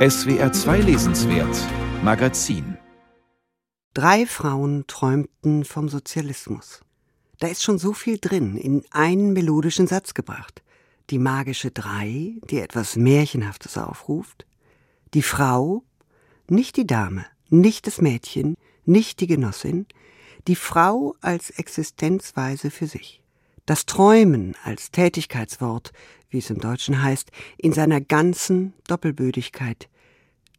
SWR 2 Lesenswert Magazin Drei Frauen träumten vom Sozialismus. Da ist schon so viel drin, in einen melodischen Satz gebracht. Die magische Drei, die etwas Märchenhaftes aufruft. Die Frau, nicht die Dame, nicht das Mädchen, nicht die Genossin, die Frau als Existenzweise für sich. Das Träumen als Tätigkeitswort, wie es im Deutschen heißt, in seiner ganzen Doppelbödigkeit.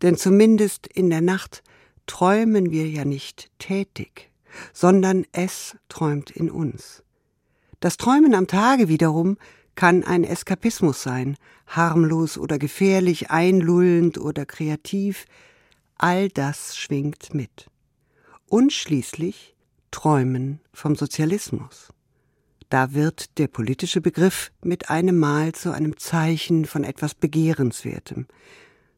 Denn zumindest in der Nacht träumen wir ja nicht tätig, sondern es träumt in uns. Das Träumen am Tage wiederum kann ein Eskapismus sein, harmlos oder gefährlich, einlullend oder kreativ, all das schwingt mit. Und schließlich Träumen vom Sozialismus. Da wird der politische Begriff mit einem Mal zu einem Zeichen von etwas Begehrenswertem,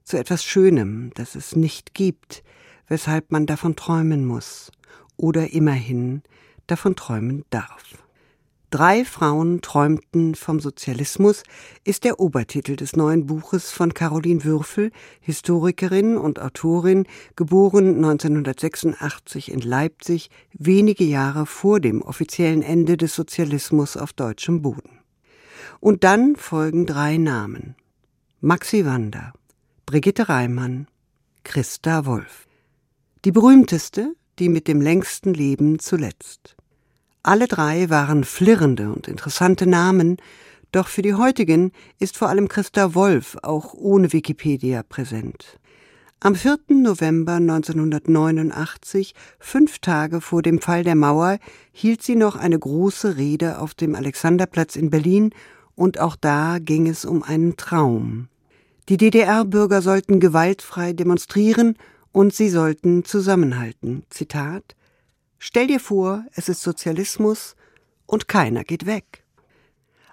zu etwas Schönem, das es nicht gibt, weshalb man davon träumen muss oder immerhin davon träumen darf. Drei Frauen träumten vom Sozialismus ist der Obertitel des neuen Buches von Caroline Würfel, Historikerin und Autorin, geboren 1986 in Leipzig, wenige Jahre vor dem offiziellen Ende des Sozialismus auf deutschem Boden. Und dann folgen drei Namen. Maxi Wander, Brigitte Reimann, Christa Wolf. Die berühmteste, die mit dem längsten Leben zuletzt. Alle drei waren flirrende und interessante Namen, doch für die heutigen ist vor allem Christa Wolf auch ohne Wikipedia präsent. Am 4. November 1989, fünf Tage vor dem Fall der Mauer, hielt sie noch eine große Rede auf dem Alexanderplatz in Berlin, und auch da ging es um einen Traum. Die DDR-Bürger sollten gewaltfrei demonstrieren und sie sollten zusammenhalten. Zitat Stell dir vor, es ist Sozialismus und keiner geht weg.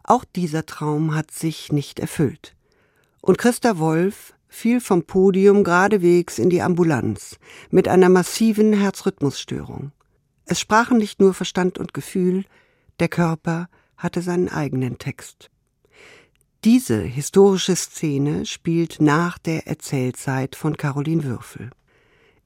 Auch dieser Traum hat sich nicht erfüllt. Und Christa Wolf fiel vom Podium geradewegs in die Ambulanz mit einer massiven Herzrhythmusstörung. Es sprachen nicht nur Verstand und Gefühl, der Körper hatte seinen eigenen Text. Diese historische Szene spielt nach der Erzählzeit von Caroline Würfel.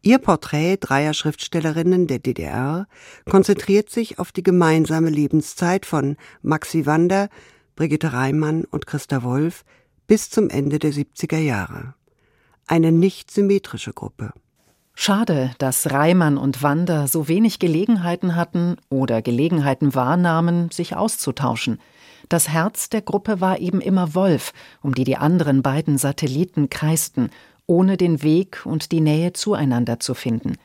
Ihr Porträt dreier Schriftstellerinnen der DDR konzentriert sich auf die gemeinsame Lebenszeit von Maxi Wander, Brigitte Reimann und Christa Wolf bis zum Ende der 70er Jahre. Eine nicht symmetrische Gruppe. Schade, dass Reimann und Wander so wenig Gelegenheiten hatten oder Gelegenheiten wahrnahmen, sich auszutauschen. Das Herz der Gruppe war eben immer Wolf, um die die anderen beiden Satelliten kreisten ohne den Weg und die Nähe zueinander zu finden.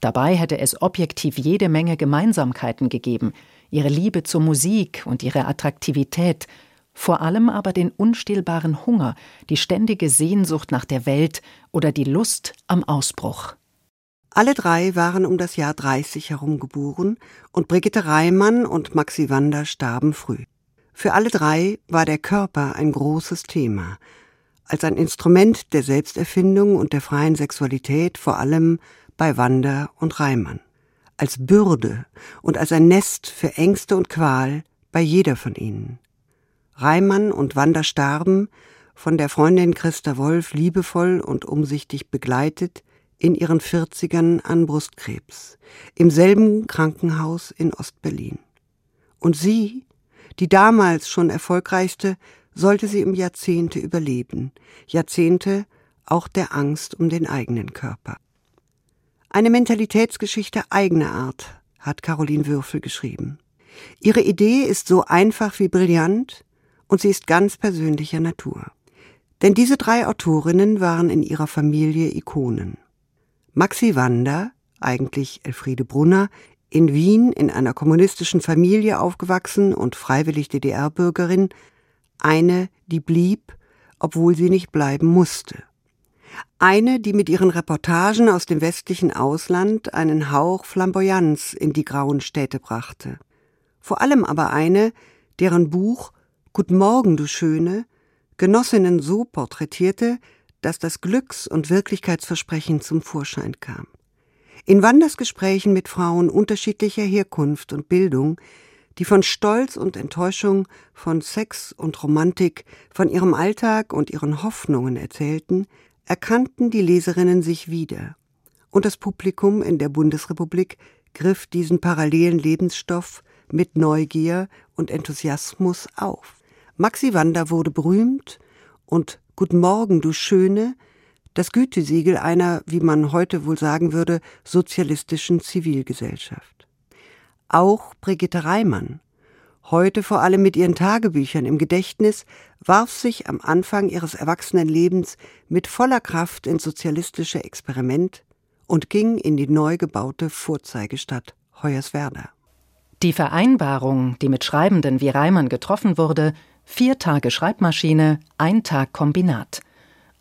Dabei hätte es objektiv jede Menge Gemeinsamkeiten gegeben, ihre Liebe zur Musik und ihre Attraktivität, vor allem aber den unstillbaren Hunger, die ständige Sehnsucht nach der Welt oder die Lust am Ausbruch. Alle drei waren um das Jahr 30 herum geboren und Brigitte Reimann und Maxi Wander starben früh. Für alle drei war der Körper ein großes Thema, als ein Instrument der Selbsterfindung und der freien Sexualität vor allem bei Wander und Reimann, als Bürde und als ein Nest für Ängste und Qual bei jeder von ihnen. Reimann und Wander starben, von der Freundin Christa Wolf liebevoll und umsichtig begleitet, in ihren Vierzigern an Brustkrebs, im selben Krankenhaus in Ostberlin. Und sie, die damals schon erfolgreichste, sollte sie im Jahrzehnte überleben, Jahrzehnte auch der Angst um den eigenen Körper. Eine Mentalitätsgeschichte eigener Art hat Caroline Würfel geschrieben. Ihre Idee ist so einfach wie brillant und sie ist ganz persönlicher Natur. Denn diese drei Autorinnen waren in ihrer Familie Ikonen. Maxi Wander, eigentlich Elfriede Brunner, in Wien in einer kommunistischen Familie aufgewachsen und freiwillig DDR-Bürgerin, eine, die blieb, obwohl sie nicht bleiben musste. Eine, die mit ihren Reportagen aus dem westlichen Ausland einen Hauch Flamboyanz in die grauen Städte brachte. Vor allem aber eine, deren Buch Guten Morgen, du Schöne Genossinnen so porträtierte, dass das Glücks- und Wirklichkeitsversprechen zum Vorschein kam. In Wanders Gesprächen mit Frauen unterschiedlicher Herkunft und Bildung die von Stolz und Enttäuschung, von Sex und Romantik, von ihrem Alltag und ihren Hoffnungen erzählten, erkannten die Leserinnen sich wieder, und das Publikum in der Bundesrepublik griff diesen parallelen Lebensstoff mit Neugier und Enthusiasmus auf. Maxi Wander wurde berühmt und Guten Morgen, du Schöne, das Gütesiegel einer, wie man heute wohl sagen würde, sozialistischen Zivilgesellschaft. Auch Brigitte Reimann, heute vor allem mit ihren Tagebüchern im Gedächtnis, warf sich am Anfang ihres Erwachsenenlebens mit voller Kraft ins sozialistische Experiment und ging in die neu gebaute Vorzeigestadt Hoyerswerda. Die Vereinbarung, die mit Schreibenden wie Reimann getroffen wurde, vier Tage Schreibmaschine, ein Tag Kombinat.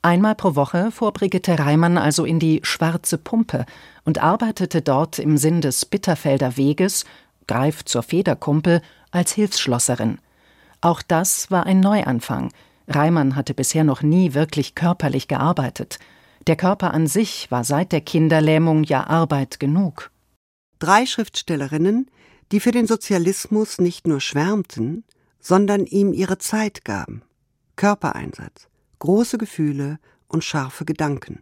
Einmal pro Woche fuhr Brigitte Reimann also in die Schwarze Pumpe und arbeitete dort im Sinn des Bitterfelder Weges, Greif zur Federkumpel, als Hilfsschlosserin. Auch das war ein Neuanfang. Reimann hatte bisher noch nie wirklich körperlich gearbeitet. Der Körper an sich war seit der Kinderlähmung ja Arbeit genug. Drei Schriftstellerinnen, die für den Sozialismus nicht nur schwärmten, sondern ihm ihre Zeit gaben. Körpereinsatz, große Gefühle und scharfe Gedanken,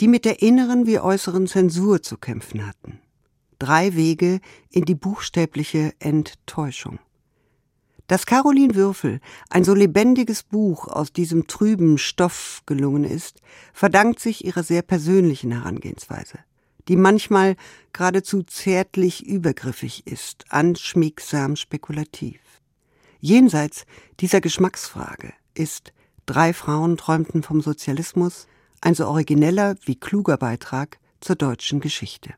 die mit der inneren wie äußeren Zensur zu kämpfen hatten. Drei Wege in die buchstäbliche Enttäuschung. Dass Caroline Würfel ein so lebendiges Buch aus diesem trüben Stoff gelungen ist, verdankt sich ihrer sehr persönlichen Herangehensweise, die manchmal geradezu zärtlich übergriffig ist, anschmiegsam spekulativ. Jenseits dieser Geschmacksfrage ist Drei Frauen träumten vom Sozialismus ein so origineller wie kluger Beitrag zur deutschen Geschichte.